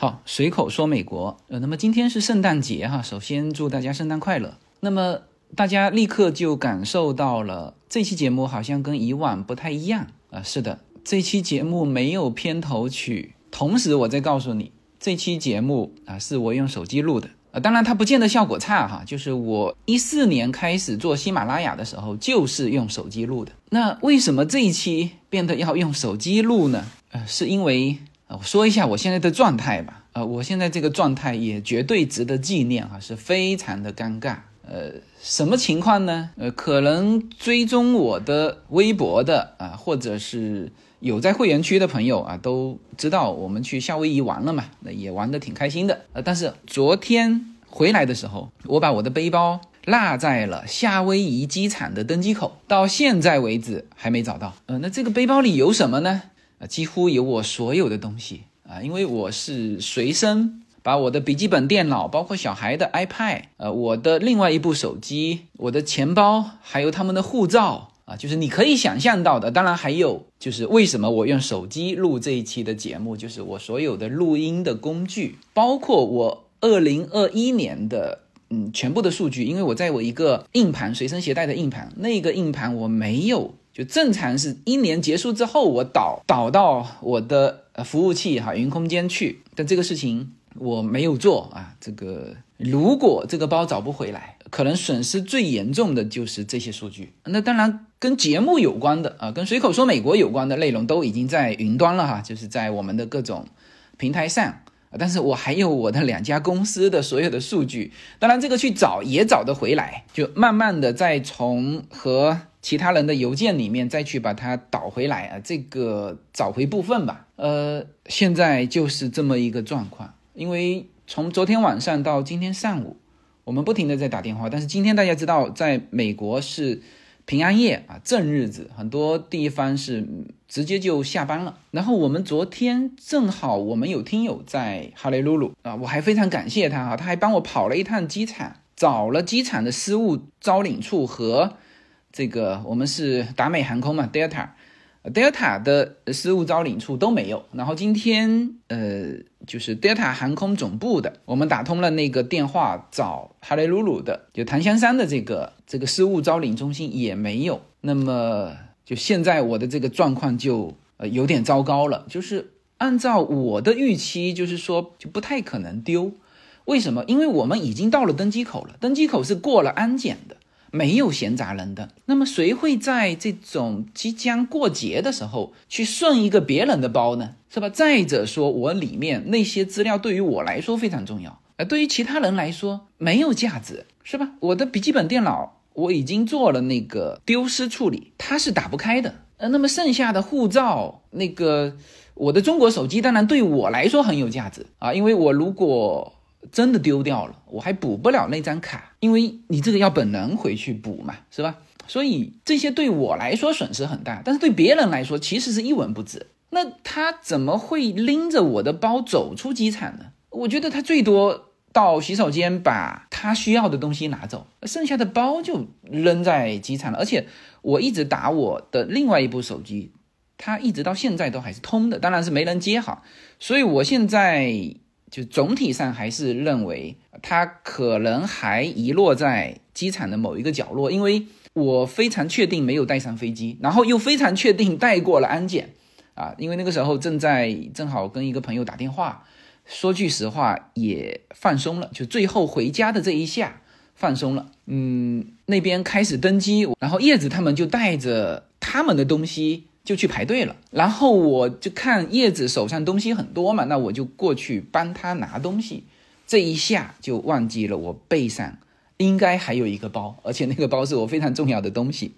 好，随口说美国，呃，那么今天是圣诞节哈，首先祝大家圣诞快乐。那么大家立刻就感受到了这期节目好像跟以往不太一样啊。是的，这期节目没有片头曲，同时我再告诉你，这期节目啊是我用手机录的啊，当然它不见得效果差哈。就是我一四年开始做喜马拉雅的时候，就是用手机录的。那为什么这一期变得要用手机录呢？呃，是因为。我说一下我现在的状态吧。呃，我现在这个状态也绝对值得纪念哈，是非常的尴尬。呃，什么情况呢？呃，可能追踪我的微博的啊，或者是有在会员区的朋友啊，都知道我们去夏威夷玩了嘛，那也玩的挺开心的。呃，但是昨天回来的时候，我把我的背包落在了夏威夷机场的登机口，到现在为止还没找到。呃，那这个背包里有什么呢？啊，几乎有我所有的东西啊，因为我是随身把我的笔记本电脑，包括小孩的 iPad，呃，我的另外一部手机，我的钱包，还有他们的护照啊，就是你可以想象到的。当然还有就是为什么我用手机录这一期的节目，就是我所有的录音的工具，包括我二零二一年的嗯全部的数据，因为我在我一个硬盘随身携带的硬盘，那个硬盘我没有。就正常是一年结束之后，我导导到我的服务器哈云空间去，但这个事情我没有做啊。这个如果这个包找不回来，可能损失最严重的就是这些数据。那当然跟节目有关的啊，跟随口说美国有关的内容都已经在云端了哈，就是在我们的各种平台上。但是我还有我的两家公司的所有的数据，当然这个去找也找得回来，就慢慢的再从和其他人的邮件里面再去把它导回来啊，这个找回部分吧。呃，现在就是这么一个状况，因为从昨天晚上到今天上午，我们不停的在打电话，但是今天大家知道，在美国是。平安夜啊，正日子，很多地方是直接就下班了。然后我们昨天正好我们有听友在哈雷鲁鲁啊，我还非常感谢他哈，他还帮我跑了一趟机场，找了机场的失物招领处和这个我们是达美航空嘛，Delta。Delta 的失物招领处都没有，然后今天呃，就是 Delta 航空总部的，我们打通了那个电话找哈雷鲁鲁的，就檀香山的这个这个失物招领中心也没有。那么就现在我的这个状况就呃有点糟糕了，就是按照我的预期，就是说就不太可能丢。为什么？因为我们已经到了登机口了，登机口是过了安检的。没有闲杂人的，那么谁会在这种即将过节的时候去顺一个别人的包呢？是吧？再者说，我里面那些资料对于我来说非常重要，而对于其他人来说没有价值，是吧？我的笔记本电脑我已经做了那个丢失处理，它是打不开的。呃，那么剩下的护照，那个我的中国手机，当然对我来说很有价值啊，因为我如果。真的丢掉了，我还补不了那张卡，因为你这个要本人回去补嘛，是吧？所以这些对我来说损失很大，但是对别人来说其实是一文不值。那他怎么会拎着我的包走出机场呢？我觉得他最多到洗手间把他需要的东西拿走，剩下的包就扔在机场了。而且我一直打我的另外一部手机，他一直到现在都还是通的，当然是没人接好。所以我现在。就总体上还是认为它可能还遗落在机场的某一个角落，因为我非常确定没有带上飞机，然后又非常确定带过了安检，啊，因为那个时候正在正好跟一个朋友打电话，说句实话也放松了，就最后回家的这一下放松了，嗯，那边开始登机，然后叶子他们就带着他们的东西。就去排队了，然后我就看叶子手上东西很多嘛，那我就过去帮他拿东西，这一下就忘记了我背上应该还有一个包，而且那个包是我非常重要的东西。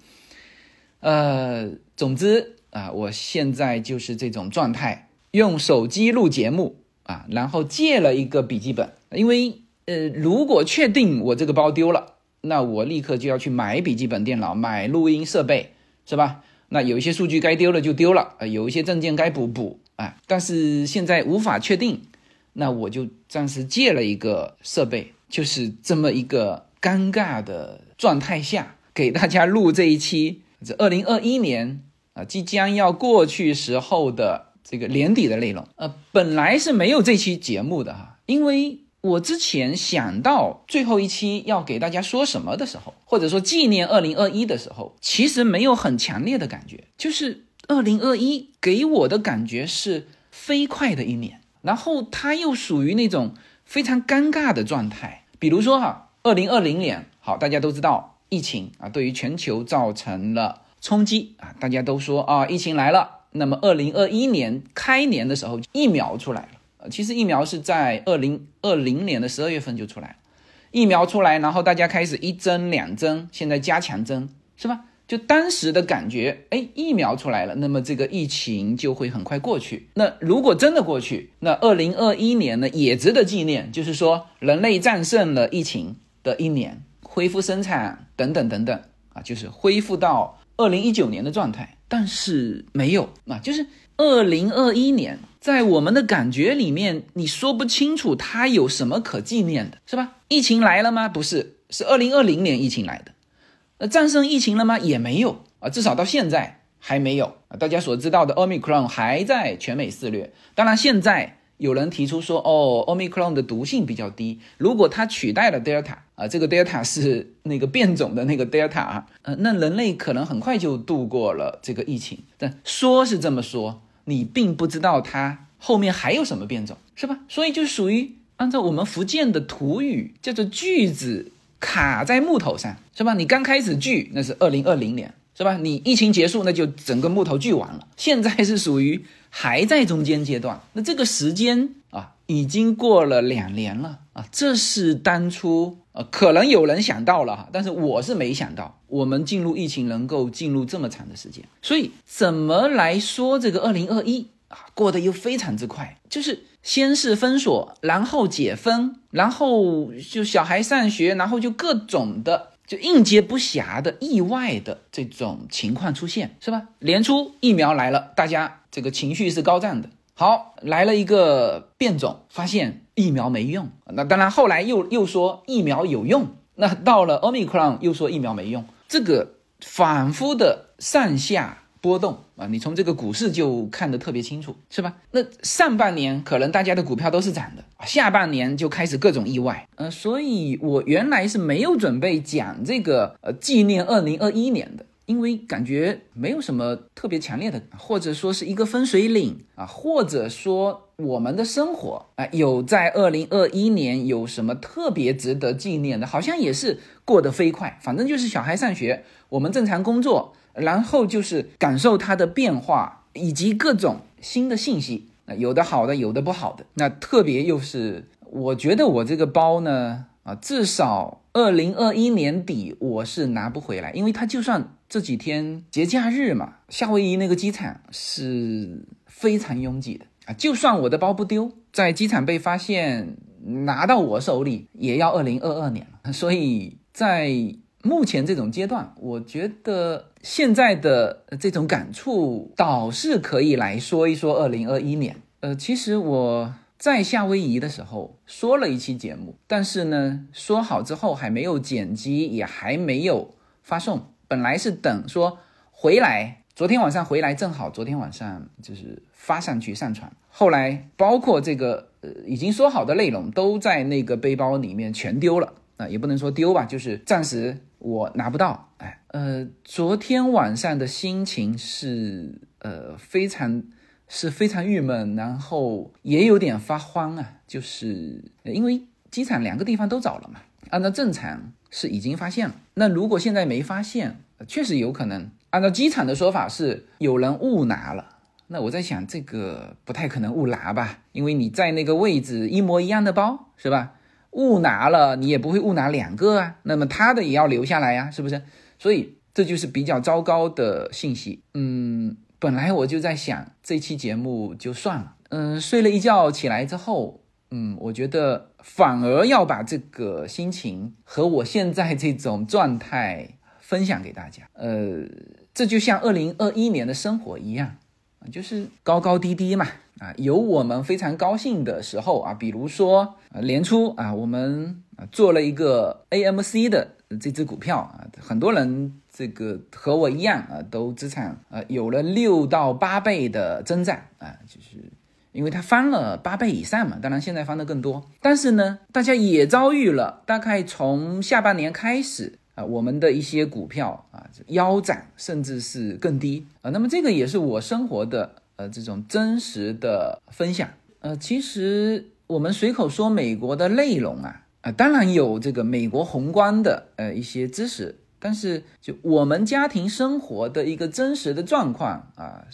呃，总之啊，我现在就是这种状态，用手机录节目啊，然后借了一个笔记本，因为呃，如果确定我这个包丢了，那我立刻就要去买笔记本电脑，买录音设备，是吧？那有一些数据该丢了就丢了，呃，有一些证件该补补啊，但是现在无法确定，那我就暂时借了一个设备，就是这么一个尴尬的状态下，给大家录这一期，这二零二一年啊即将要过去时候的这个年底的内容。呃，本来是没有这期节目的哈，因为我之前想到最后一期要给大家说什么的时候，或者说纪念二零二一的时候，其实没有很强烈的感觉，就是二零二一给我的感觉是飞快的一年，然后它又属于那种非常尴尬的状态，比如说哈，二零二零年，好，大家都知道疫情啊，对于全球造成了。冲击啊！大家都说啊，疫情来了。那么，二零二一年开年的时候，疫苗出来了。其实疫苗是在二零二零年的十二月份就出来了。疫苗出来，然后大家开始一针两针，现在加强针，是吧？就当时的感觉，哎，疫苗出来了，那么这个疫情就会很快过去。那如果真的过去，那二零二一年呢也值得纪念，就是说人类战胜了疫情的一年，恢复生产等等等等啊，就是恢复到。二零一九年的状态，但是没有啊，就是二零二一年，在我们的感觉里面，你说不清楚它有什么可纪念的，是吧？疫情来了吗？不是，是二零二零年疫情来的。那战胜疫情了吗？也没有啊，至少到现在还没有啊。大家所知道的 Omicron 还在全美肆虐，当然现在。有人提出说，哦，omicron 的毒性比较低，如果它取代了 delta 啊，这个 delta 是那个变种的那个 delta 啊，呃，那人类可能很快就度过了这个疫情。但说是这么说，你并不知道它后面还有什么变种，是吧？所以就属于按照我们福建的土语叫做锯子卡在木头上，是吧？你刚开始锯，那是二零二零年，是吧？你疫情结束，那就整个木头锯完了。现在是属于。还在中间阶段，那这个时间啊，已经过了两年了啊，这是当初呃，可能有人想到了哈，但是我是没想到，我们进入疫情能够进入这么长的时间，所以怎么来说这个二零二一啊，过得又非常之快，就是先是封锁，然后解封，然后就小孩上学，然后就各种的。就应接不暇的意外的这种情况出现，是吧？年初疫苗来了，大家这个情绪是高涨的。好，来了一个变种，发现疫苗没用。那当然，后来又又说疫苗有用。那到了 Omicron 又说疫苗没用。这个反复的上下。波动啊，你从这个股市就看得特别清楚，是吧？那上半年可能大家的股票都是涨的，下半年就开始各种意外，呃，所以我原来是没有准备讲这个呃纪念二零二一年的，因为感觉没有什么特别强烈的，或者说是一个分水岭啊，或者说我们的生活啊有在二零二一年有什么特别值得纪念的，好像也是过得飞快，反正就是小孩上学，我们正常工作。然后就是感受它的变化，以及各种新的信息，啊，有的好的，有的不好的。那特别又是，我觉得我这个包呢，啊，至少二零二一年底我是拿不回来，因为它就算这几天节假日嘛，夏威夷那个机场是非常拥挤的啊，就算我的包不丢，在机场被发现拿到我手里，也要二零二二年了。所以在目前这种阶段，我觉得。现在的这种感触，倒是可以来说一说二零二一年。呃，其实我在夏威夷的时候说了一期节目，但是呢，说好之后还没有剪辑，也还没有发送。本来是等说回来，昨天晚上回来正好，昨天晚上就是发上去上传。后来包括这个呃已经说好的内容都在那个背包里面全丢了啊，也不能说丢吧，就是暂时。我拿不到，哎，呃，昨天晚上的心情是，呃，非常是非常郁闷，然后也有点发慌啊，就是因为机场两个地方都找了嘛，按照正常是已经发现了，那如果现在没发现，确实有可能，按照机场的说法是有人误拿了，那我在想这个不太可能误拿吧，因为你在那个位置一模一样的包，是吧？误拿了，你也不会误拿两个啊，那么他的也要留下来呀，是不是？所以这就是比较糟糕的信息。嗯，本来我就在想这期节目就算了。嗯，睡了一觉起来之后，嗯，我觉得反而要把这个心情和我现在这种状态分享给大家。呃，这就像二零二一年的生活一样，就是高高低低嘛。啊，有我们非常高兴的时候啊，比如说啊，年初啊，我们啊做了一个 AMC 的这只股票啊，很多人这个和我一样啊，都资产啊有了六到八倍的增长啊，就是因为它翻了八倍以上嘛。当然现在翻的更多，但是呢，大家也遭遇了大概从下半年开始啊，我们的一些股票啊腰斩，甚至是更低啊。那么这个也是我生活的呃这种真实的分享。呃，其实我们随口说美国的内容啊啊，当然有这个美国宏观的呃一些知识。但是，就我们家庭生活的一个真实的状况啊，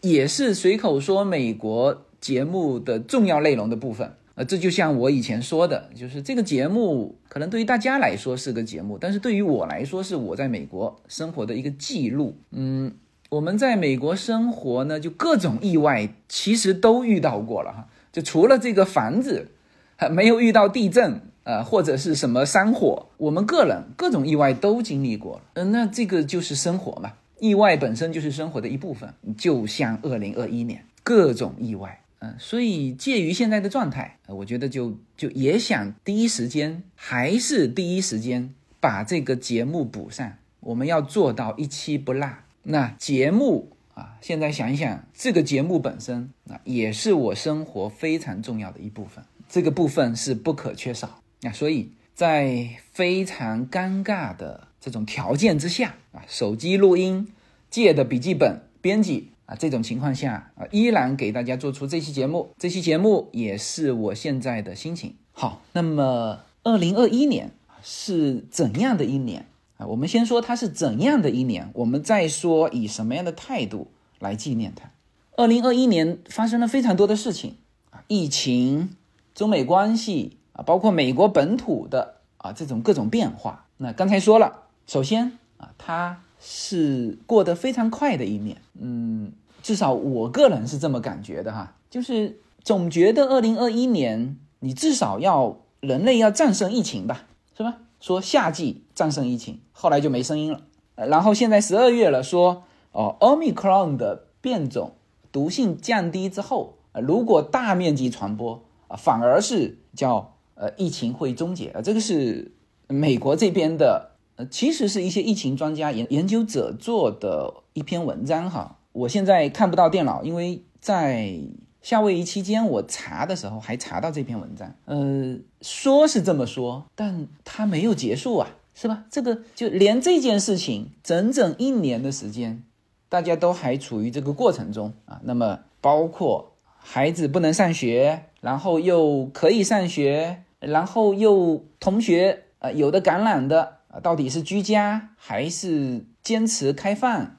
也是随口说美国节目的重要内容的部分。呃，这就像我以前说的，就是这个节目可能对于大家来说是个节目，但是对于我来说是我在美国生活的一个记录。嗯，我们在美国生活呢，就各种意外其实都遇到过了哈，就除了这个房子，还没有遇到地震。呃，或者是什么山火，我们个人各种意外都经历过了。嗯，那这个就是生活嘛，意外本身就是生活的一部分。就像二零二一年各种意外，嗯，所以介于现在的状态，我觉得就就也想第一时间，还是第一时间把这个节目补上。我们要做到一期不落。那节目啊，现在想一想，这个节目本身啊，也是我生活非常重要的一部分，这个部分是不可缺少。那所以在非常尴尬的这种条件之下啊，手机录音、借的笔记本编辑啊，这种情况下啊，依然给大家做出这期节目。这期节目也是我现在的心情。好，那么二零二一年是怎样的一年啊？我们先说它是怎样的一年，我们再说以什么样的态度来纪念它。二零二一年发生了非常多的事情啊，疫情、中美关系。啊，包括美国本土的啊这种各种变化。那刚才说了，首先啊，它是过得非常快的一年。嗯，至少我个人是这么感觉的哈，就是总觉得二零二一年你至少要人类要战胜疫情吧，是吧？说夏季战胜疫情，后来就没声音了。然后现在十二月了，说哦，omicron 的变种毒性降低之后，如果大面积传播啊，反而是叫。呃，疫情会终结啊，这个是美国这边的，呃，其实是一些疫情专家研研究者做的一篇文章哈。我现在看不到电脑，因为在夏威夷期间我查的时候还查到这篇文章。呃，说是这么说，但它没有结束啊，是吧？这个就连这件事情整整一年的时间，大家都还处于这个过程中啊。那么包括孩子不能上学，然后又可以上学。然后又同学呃有的感染的啊，到底是居家还是坚持开放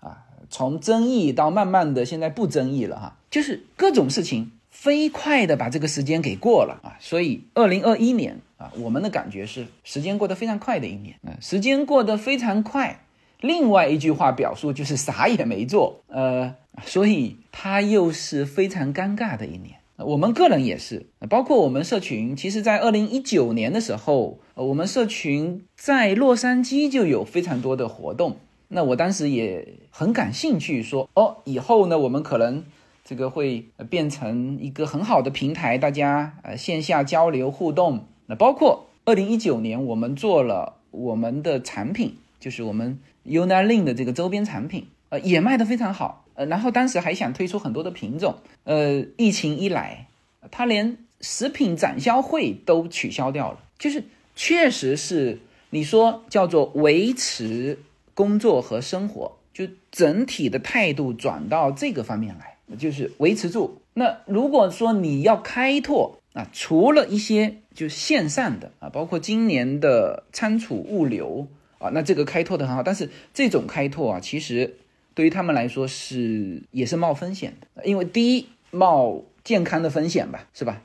啊？从争议到慢慢的现在不争议了哈，就是各种事情飞快的把这个时间给过了啊。所以二零二一年啊，我们的感觉是时间过得非常快的一年嗯，时间过得非常快。另外一句话表述就是啥也没做，呃，所以它又是非常尴尬的一年。我们个人也是，包括我们社群，其实，在二零一九年的时候，我们社群在洛杉矶就有非常多的活动。那我当时也很感兴趣，说哦，以后呢，我们可能这个会变成一个很好的平台，大家呃线下交流互动。那包括二零一九年，我们做了我们的产品，就是我们 Unalink 的这个周边产品，呃，也卖得非常好。然后当时还想推出很多的品种，呃，疫情一来，他连食品展销会都取消掉了，就是确实是你说叫做维持工作和生活，就整体的态度转到这个方面来，就是维持住。那如果说你要开拓啊，除了一些就线上的啊，包括今年的仓储物流啊，那这个开拓的很好，但是这种开拓啊，其实。对于他们来说是也是冒风险的，因为第一冒健康的风险吧，是吧？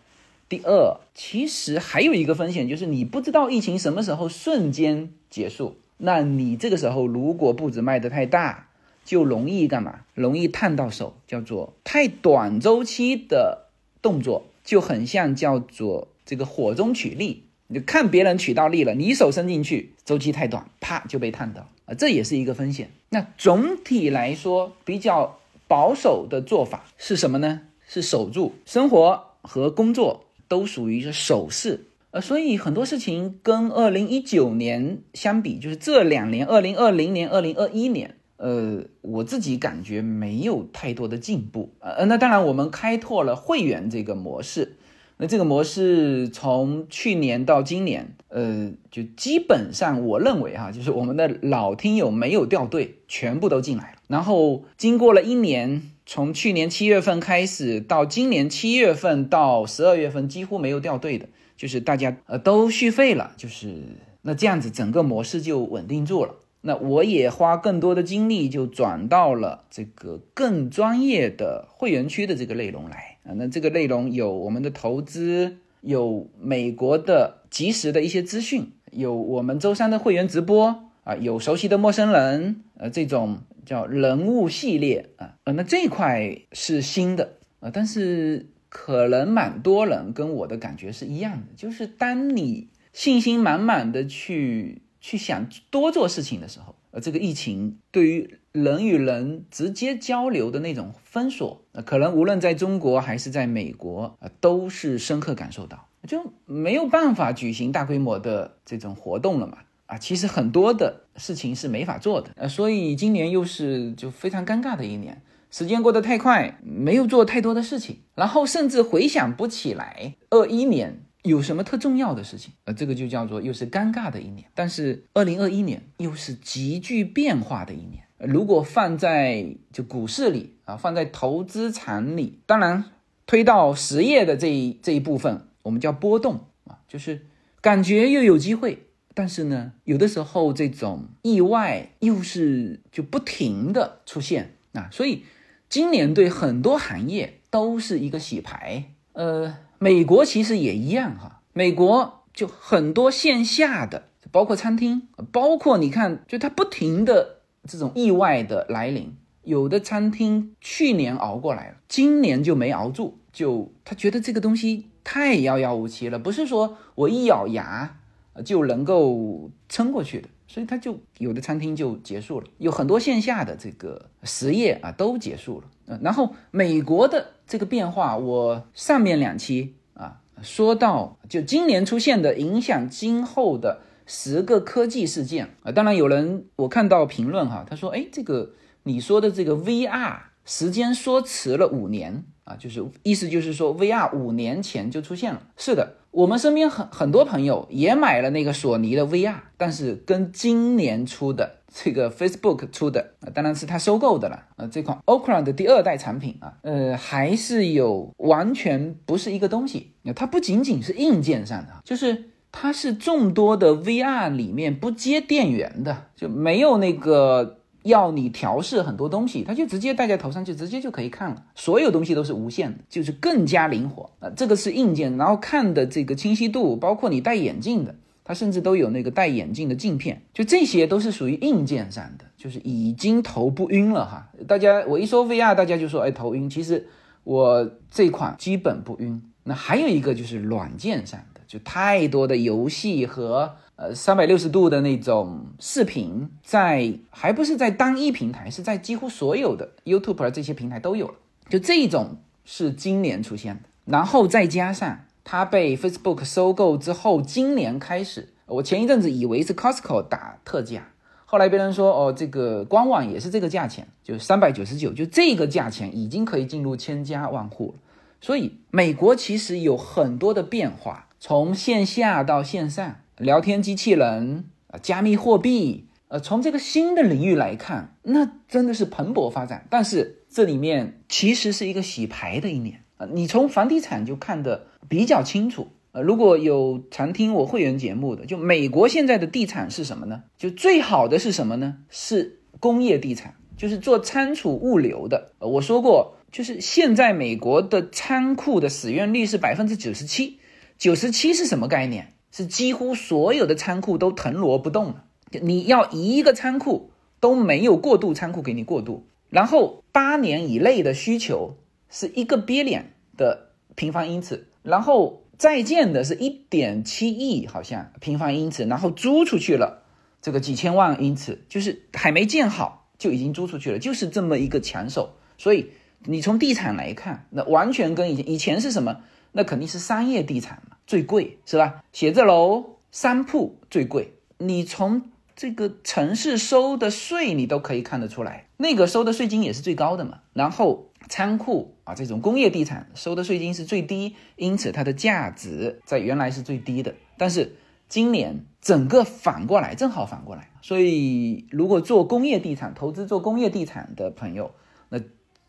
第二，其实还有一个风险就是你不知道疫情什么时候瞬间结束，那你这个时候如果步子迈得太大，就容易干嘛？容易烫到手，叫做太短周期的动作，就很像叫做这个火中取栗。你看别人取到利了，你手伸进去，周期太短，啪就被烫到啊，这也是一个风险。那总体来说，比较保守的做法是什么呢？是守住生活和工作都属于是守势，呃，所以很多事情跟二零一九年相比，就是这两年，二零二零年、二零二一年，呃，我自己感觉没有太多的进步。呃，那当然，我们开拓了会员这个模式，那这个模式从去年到今年，呃，就基本上我认为哈，就是我们的老听友没有掉队，全部都进来了。然后经过了一年。从去年七月份开始到今年七月份到十二月份，几乎没有掉队的，就是大家呃都续费了，就是那这样子整个模式就稳定住了。那我也花更多的精力就转到了这个更专业的会员区的这个内容来啊。那这个内容有我们的投资，有美国的及时的一些资讯，有我们周三的会员直播啊，有熟悉的陌生人呃这种。叫人物系列啊，呃，那这一块是新的啊，但是可能蛮多人跟我的感觉是一样的，就是当你信心满满的去去想多做事情的时候，呃，这个疫情对于人与人直接交流的那种封锁，可能无论在中国还是在美国啊，都是深刻感受到，就没有办法举行大规模的这种活动了嘛。啊，其实很多的事情是没法做的，呃，所以今年又是就非常尴尬的一年，时间过得太快，没有做太多的事情，然后甚至回想不起来二一年有什么特重要的事情，呃，这个就叫做又是尴尬的一年。但是二零二一年又是极具变化的一年，如果放在就股市里啊，放在投资场里，当然推到实业的这一这一部分，我们叫波动啊，就是感觉又有机会。但是呢，有的时候这种意外又是就不停的出现啊，所以今年对很多行业都是一个洗牌。呃，美国其实也一样哈，美国就很多线下的，包括餐厅，包括你看，就它不停的这种意外的来临，有的餐厅去年熬过来了，今年就没熬住，就他觉得这个东西太遥遥无期了，不是说我一咬牙。就能够撑过去的，所以他就有的餐厅就结束了，有很多线下的这个实业啊都结束了。嗯，然后美国的这个变化，我上面两期啊说到，就今年出现的影响今后的十个科技事件啊，当然有人我看到评论哈，他说，哎，这个你说的这个 VR 时间说迟了五年啊，就是意思就是说 VR 五年前就出现了，是的。我们身边很很多朋友也买了那个索尼的 VR，但是跟今年出的这个 Facebook 出的啊，当然是他收购的了啊，这款 Oculus 的第二代产品啊，呃，还是有完全不是一个东西。它不仅仅是硬件上的，就是它是众多的 VR 里面不接电源的，就没有那个。要你调试很多东西，它就直接戴在头上，就直接就可以看了。所有东西都是无线的，就是更加灵活啊。这个是硬件，然后看的这个清晰度，包括你戴眼镜的，它甚至都有那个戴眼镜的镜片，就这些都是属于硬件上的，就是已经头不晕了哈。大家我一说 VR，大家就说哎头晕，其实我这款基本不晕。那还有一个就是软件上，就太多的游戏和。呃，三百六十度的那种视频，在还不是在单一平台，是在几乎所有的 YouTube 这些平台都有了。就这一种是今年出现的，然后再加上它被 Facebook 收购之后，今年开始，我前一阵子以为是 Costco 打特价，后来别人说哦，这个官网也是这个价钱，就三百九十九，就这个价钱已经可以进入千家万户了。所以美国其实有很多的变化，从线下到线上。聊天机器人啊，加密货币，呃，从这个新的领域来看，那真的是蓬勃发展。但是这里面其实是一个洗牌的一年啊，你从房地产就看得比较清楚。呃，如果有常听我会员节目的，就美国现在的地产是什么呢？就最好的是什么呢？是工业地产，就是做仓储物流的。我说过，就是现在美国的仓库的使用率是百分之九十七，九十七是什么概念？是几乎所有的仓库都腾挪不动了，你要一个仓库都没有过渡仓库给你过渡，然后八年以内的需求是一个 billion 的平方英尺，然后在建的是一点七亿好像平方英尺，然后租出去了这个几千万英尺，就是还没建好就已经租出去了，就是这么一个抢手。所以你从地产来看，那完全跟以前以前是什么？那肯定是商业地产嘛。最贵，是吧？写字楼商铺最贵，你从这个城市收的税，你都可以看得出来，那个收的税金也是最高的嘛。然后仓库啊，这种工业地产收的税金是最低，因此它的价值在原来是最低的。但是今年整个反过来，正好反过来。所以如果做工业地产投资，做工业地产的朋友，那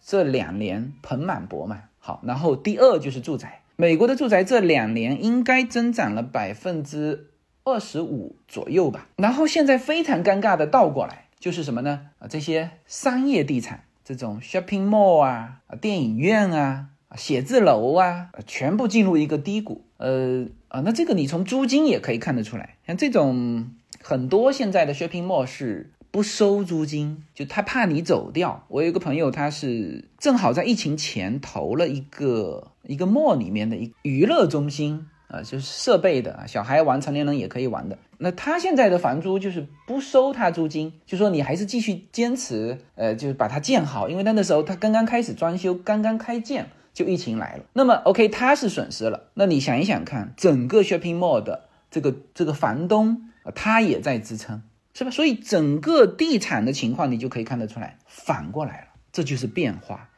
这两年盆满钵满。好，然后第二就是住宅。美国的住宅这两年应该增长了百分之二十五左右吧。然后现在非常尴尬的倒过来，就是什么呢？啊，这些商业地产，这种 shopping mall 啊、啊电影院啊、写字楼啊，全部进入一个低谷。呃啊，那这个你从租金也可以看得出来，像这种很多现在的 shopping mall 是。不收租金，就他怕你走掉。我有一个朋友，他是正好在疫情前投了一个一个 mall 里面的一娱乐中心啊，就是设备的，小孩玩，成年人也可以玩的。那他现在的房租就是不收他租金，就说你还是继续坚持，呃，就是把它建好，因为那那时候他刚刚开始装修，刚刚开建就疫情来了。那么 OK，他是损失了。那你想一想看，整个 shopping mall 的这个这个房东，他也在支撑。是吧？所以整个地产的情况，你就可以看得出来，反过来了，这就是变化，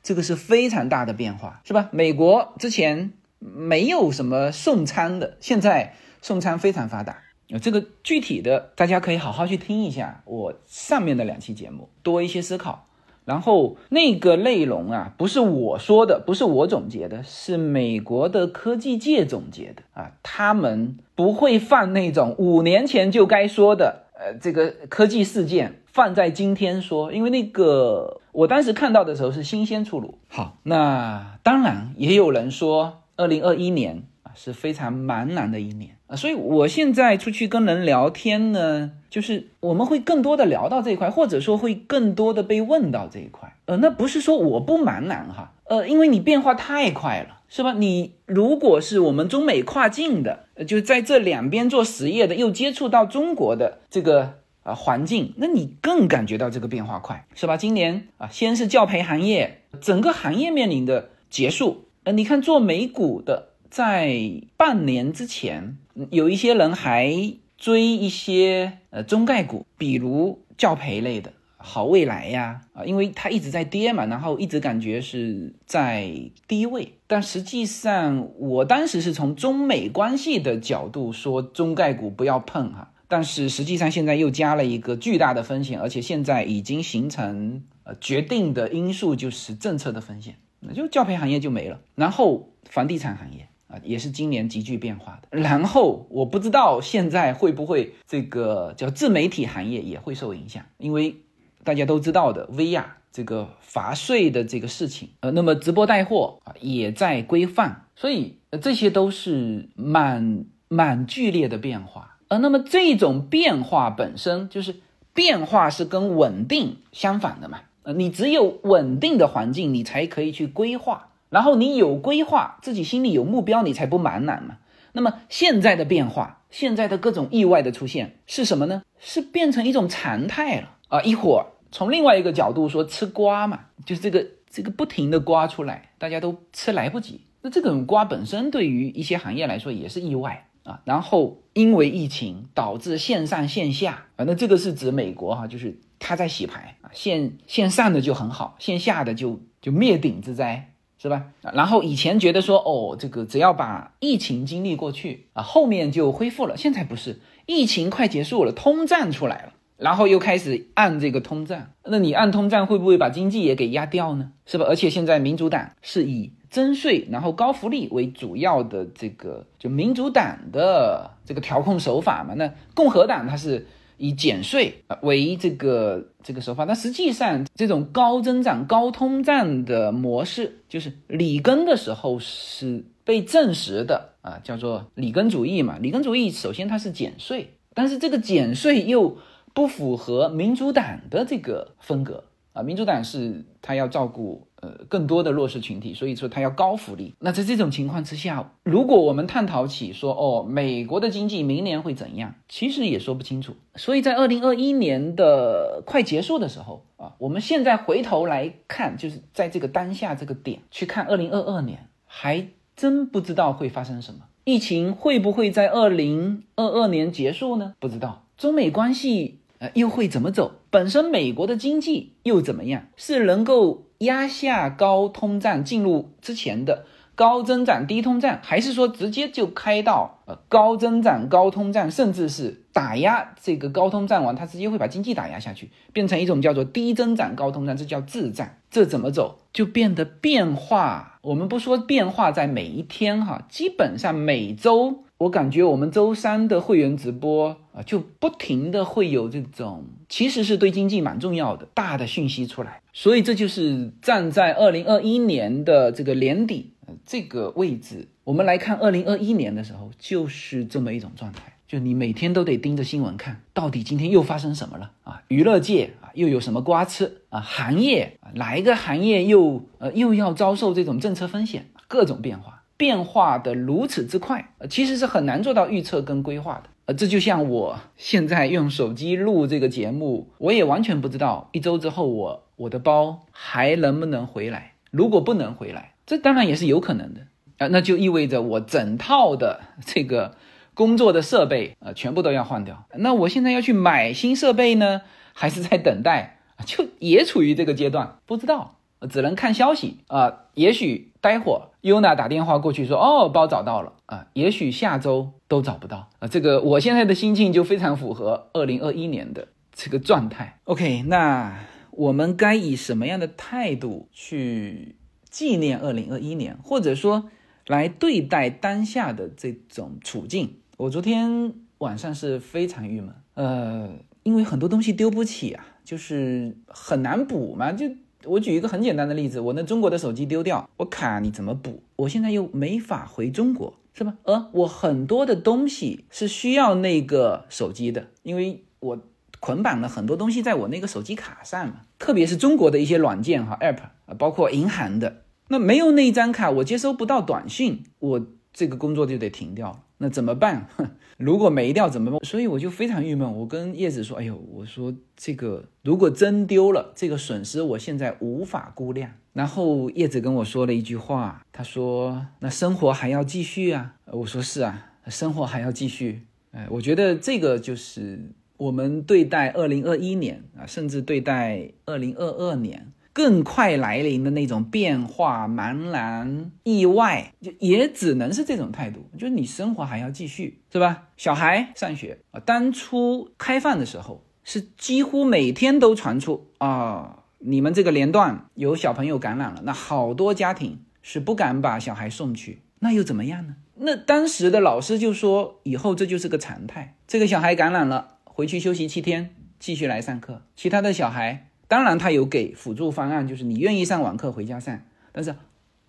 这个是非常大的变化，是吧？美国之前没有什么送餐的，现在送餐非常发达。这个具体的，大家可以好好去听一下我上面的两期节目，多一些思考。然后那个内容啊，不是我说的，不是我总结的，是美国的科技界总结的啊，他们不会犯那种五年前就该说的。呃，这个科技事件放在今天说，因为那个我当时看到的时候是新鲜出炉。好，那当然也有人说，二零二一年啊是非常茫然的一年啊，所以我现在出去跟人聊天呢，就是我们会更多的聊到这一块，或者说会更多的被问到这一块。呃，那不是说我不茫然哈，呃，因为你变化太快了。是吧？你如果是我们中美跨境的，就在这两边做实业的，又接触到中国的这个啊环境，那你更感觉到这个变化快，是吧？今年啊，先是教培行业，整个行业面临的结束。呃，你看做美股的，在半年之前，有一些人还追一些呃中概股，比如教培类的。好未来呀，啊，因为它一直在跌嘛，然后一直感觉是在低位，但实际上我当时是从中美关系的角度说中概股不要碰哈，但是实际上现在又加了一个巨大的风险，而且现在已经形成呃决定的因素就是政策的风险，那就教培行业就没了，然后房地产行业啊也是今年急剧变化的，然后我不知道现在会不会这个叫自媒体行业也会受影响，因为。大家都知道的 VR 这个罚税的这个事情，呃，那么直播带货啊也在规范，所以这些都是蛮蛮剧烈的变化。呃，那么这种变化本身就是变化是跟稳定相反的嘛？呃，你只有稳定的环境，你才可以去规划，然后你有规划，自己心里有目标，你才不茫然嘛。那么现在的变化，现在的各种意外的出现是什么呢？是变成一种常态了。啊，一会儿从另外一个角度说，吃瓜嘛，就是这个这个不停的刮出来，大家都吃来不及。那这种瓜本身对于一些行业来说也是意外啊。然后因为疫情导致线上线下啊，那这个是指美国哈，就是它在洗牌啊，线线上的就很好，线下的就就灭顶之灾，是吧？然后以前觉得说哦，这个只要把疫情经历过去啊，后面就恢复了。现在不是，疫情快结束了，通胀出来了。然后又开始按这个通胀，那你按通胀会不会把经济也给压掉呢？是吧？而且现在民主党是以征税然后高福利为主要的这个，就民主党的这个调控手法嘛。那共和党它是以减税为这个这个手法。那实际上这种高增长、高通胀的模式，就是里根的时候是被证实的啊，叫做里根主义嘛。里根主义首先它是减税，但是这个减税又。不符合民主党的这个风格啊！民主党是他要照顾呃更多的弱势群体，所以说他要高福利。那在这种情况之下，如果我们探讨起说哦，美国的经济明年会怎样，其实也说不清楚。所以在二零二一年的快结束的时候啊，我们现在回头来看，就是在这个当下这个点去看二零二二年，还真不知道会发生什么。疫情会不会在二零二二年结束呢？不知道。中美关系呃又会怎么走？本身美国的经济又怎么样？是能够压下高通胀进入之前的？高增长低通胀，还是说直接就开到呃高增长高通胀，甚至是打压这个高通胀完，它直接会把经济打压下去，变成一种叫做低增长高通胀，这叫滞胀。这怎么走？就变得变化。我们不说变化在每一天哈，基本上每周，我感觉我们周三的会员直播啊，就不停的会有这种，其实是对经济蛮重要的大的讯息出来。所以这就是站在二零二一年的这个年底。这个位置，我们来看二零二一年的时候，就是这么一种状态，就你每天都得盯着新闻看，到底今天又发生什么了啊？娱乐界啊又有什么瓜吃啊？行业哪一个行业又呃又要遭受这种政策风险？各种变化，变化的如此之快，其实是很难做到预测跟规划的。呃，这就像我现在用手机录这个节目，我也完全不知道一周之后我我的包还能不能回来。如果不能回来。这当然也是有可能的啊，那就意味着我整套的这个工作的设备啊，全部都要换掉。那我现在要去买新设备呢，还是在等待？就也处于这个阶段，不知道，只能看消息啊。也许待会儿 Yuna 打电话过去说，哦，包找到了啊。也许下周都找不到啊。这个我现在的心境就非常符合二零二一年的这个状态。OK，那我们该以什么样的态度去？纪念二零二一年，或者说来对待当下的这种处境。我昨天晚上是非常郁闷，呃，因为很多东西丢不起啊，就是很难补嘛。就我举一个很简单的例子，我那中国的手机丢掉，我卡你怎么补？我现在又没法回中国，是吧？而我很多的东西是需要那个手机的，因为我捆绑了很多东西在我那个手机卡上嘛，特别是中国的一些软件哈，app，包括银行的。那没有那一张卡，我接收不到短信，我这个工作就得停掉了。那怎么办？如果没掉怎么办？所以我就非常郁闷。我跟叶子说：“哎呦，我说这个如果真丢了，这个损失我现在无法估量。”然后叶子跟我说了一句话，他说：“那生活还要继续啊。”我说：“是啊，生活还要继续。”哎，我觉得这个就是我们对待二零二一年啊，甚至对待二零二二年。更快来临的那种变化、茫然、意外，就也只能是这种态度。就是你生活还要继续，是吧？小孩上学啊，当初开放的时候是几乎每天都传出啊，你们这个连段有小朋友感染了，那好多家庭是不敢把小孩送去，那又怎么样呢？那当时的老师就说，以后这就是个常态，这个小孩感染了，回去休息七天，继续来上课，其他的小孩。当然，他有给辅助方案，就是你愿意上网课回家上。但是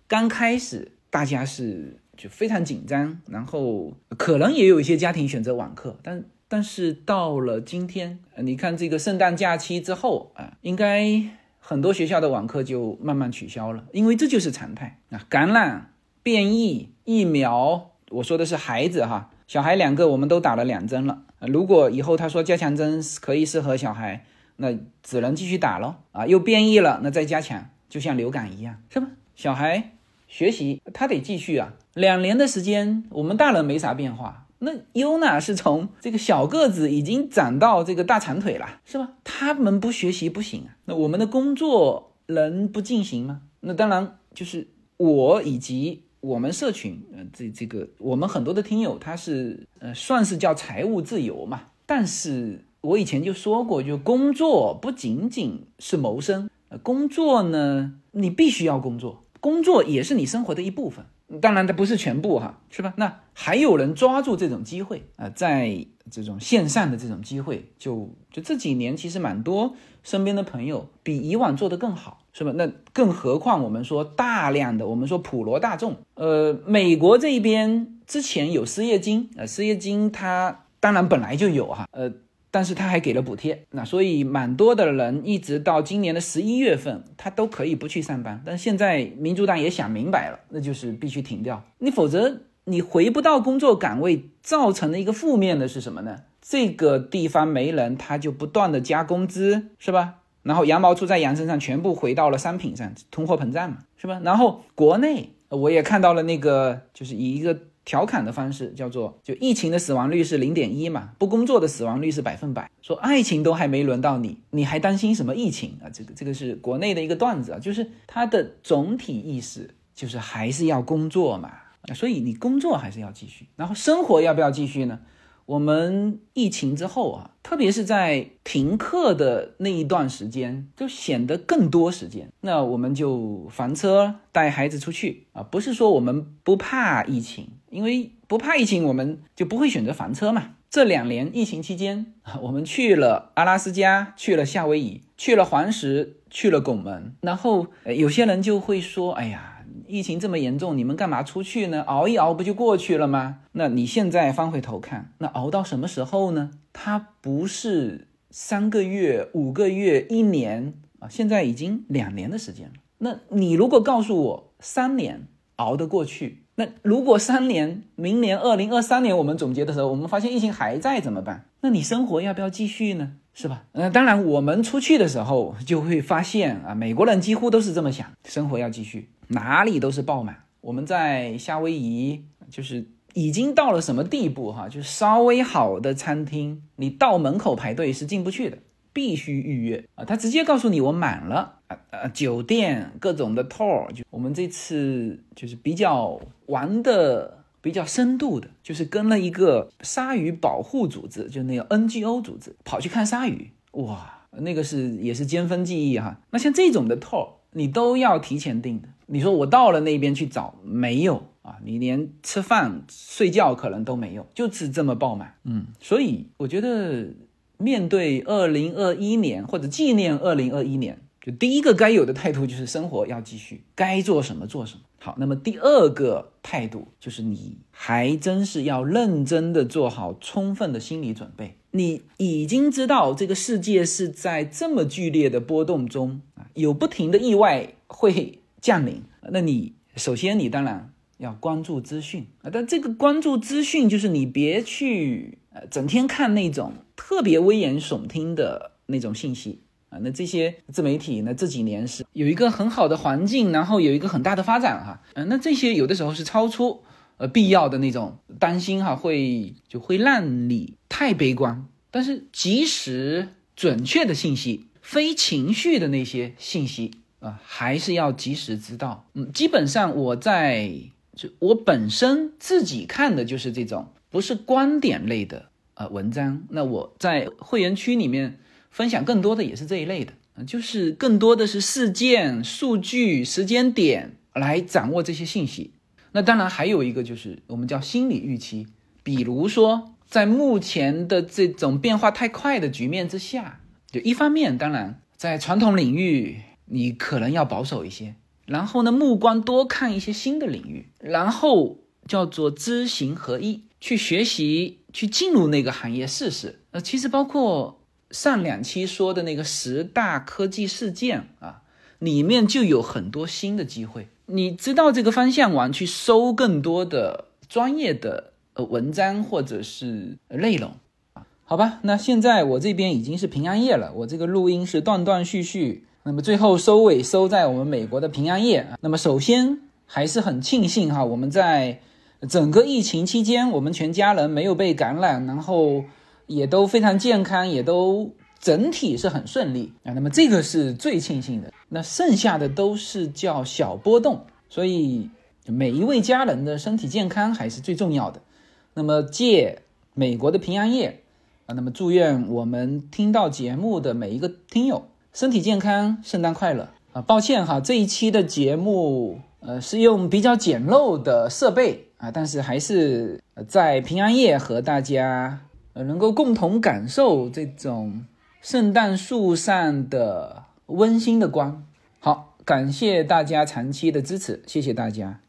刚开始大家是就非常紧张，然后可能也有一些家庭选择网课。但但是到了今天，你看这个圣诞假期之后啊，应该很多学校的网课就慢慢取消了，因为这就是常态啊。感染、变异、疫苗，我说的是孩子哈，小孩两个我们都打了两针了。如果以后他说加强针可以适合小孩。那只能继续打喽啊！又变异了，那再加强，就像流感一样，是吧？小孩学习他得继续啊。两年的时间，我们大人没啥变化，那优娜是从这个小个子已经长到这个大长腿了，是吧？他们不学习不行啊。那我们的工作能不进行吗？那当然就是我以及我们社群，呃，这这个我们很多的听友他是呃算是叫财务自由嘛，但是。我以前就说过，就工作不仅仅是谋生，呃工作呢，你必须要工作，工作也是你生活的一部分。当然，它不是全部哈，是吧？那还有人抓住这种机会啊，在这种线上的这种机会，就就这几年其实蛮多身边的朋友比以往做得更好，是吧？那更何况我们说大量的，我们说普罗大众，呃，美国这边之前有失业金，呃，失业金它当然本来就有哈，呃。但是他还给了补贴，那所以蛮多的人一直到今年的十一月份，他都可以不去上班。但现在民主党也想明白了，那就是必须停掉你，否则你回不到工作岗位，造成的一个负面的是什么呢？这个地方没人，他就不断的加工资，是吧？然后羊毛出在羊身上，全部回到了商品上，通货膨胀嘛，是吧？然后国内我也看到了那个，就是以一个调侃的方式，叫做就疫情的死亡率是零点一嘛，不工作的死亡率是百分百。说爱情都还没轮到你，你还担心什么疫情啊？这个这个是国内的一个段子啊，就是它的总体意思就是还是要工作嘛，所以你工作还是要继续，然后生活要不要继续呢？我们疫情之后啊，特别是在停课的那一段时间，就显得更多时间。那我们就房车带孩子出去啊，不是说我们不怕疫情，因为不怕疫情，我们就不会选择房车嘛。这两年疫情期间，我们去了阿拉斯加，去了夏威夷，去了黄石，去了拱门，然后有些人就会说：“哎呀。”疫情这么严重，你们干嘛出去呢？熬一熬不就过去了吗？那你现在翻回头看，那熬到什么时候呢？它不是三个月、五个月、一年啊，现在已经两年的时间了。那你如果告诉我三年熬得过去，那如果三年，明年二零二三年我们总结的时候，我们发现疫情还在怎么办？那你生活要不要继续呢？是吧？嗯，当然我们出去的时候就会发现啊，美国人几乎都是这么想，生活要继续。哪里都是爆满。我们在夏威夷，就是已经到了什么地步哈？就是稍微好的餐厅，你到门口排队是进不去的，必须预约啊。他直接告诉你我满了啊啊！酒店各种的 tour，就我们这次就是比较玩的比较深度的，就是跟了一个鲨鱼保护组织，就那个 NGO 组织，跑去看鲨鱼，哇，那个是也是尖峰记忆哈。那像这种的 tour，你都要提前订的。你说我到了那边去找没有啊？你连吃饭睡觉可能都没有，就是这么爆满。嗯，所以我觉得面对二零二一年或者纪念二零二一年，就第一个该有的态度就是生活要继续，该做什么做什么。好，那么第二个态度就是你还真是要认真的做好充分的心理准备。你已经知道这个世界是在这么剧烈的波动中啊，有不停的意外会。降临，那你首先你当然要关注资讯啊，但这个关注资讯就是你别去呃整天看那种特别危言耸听的那种信息啊。那这些自媒体呢这几年是有一个很好的环境，然后有一个很大的发展哈，嗯，那这些有的时候是超出呃必要的那种担心哈，会就会让你太悲观。但是及时准确的信息，非情绪的那些信息。啊，还是要及时知道。嗯，基本上我在就我本身自己看的就是这种，不是观点类的呃文章。那我在会员区里面分享更多的也是这一类的，就是更多的是事件、数据、时间点来掌握这些信息。那当然还有一个就是我们叫心理预期，比如说在目前的这种变化太快的局面之下，就一方面当然在传统领域。你可能要保守一些，然后呢，目光多看一些新的领域，然后叫做知行合一，去学习，去进入那个行业试试。呃，其实包括上两期说的那个十大科技事件啊，里面就有很多新的机会。你知道这个方向完，去搜更多的专业的呃文章或者是内容啊，好吧。那现在我这边已经是平安夜了，我这个录音是断断续续。那么最后收尾收在我们美国的平安夜。那么首先还是很庆幸哈，我们在整个疫情期间，我们全家人没有被感染，然后也都非常健康，也都整体是很顺利啊。那么这个是最庆幸的。那剩下的都是叫小波动，所以每一位家人的身体健康还是最重要的。那么借美国的平安夜啊，那么祝愿我们听到节目的每一个听友。身体健康，圣诞快乐啊！抱歉哈，这一期的节目，呃，是用比较简陋的设备 啊，但是还是在平安夜和大家呃能够共同感受这种圣诞树上的温馨的光。好，感谢大家长期的支持，谢谢大家。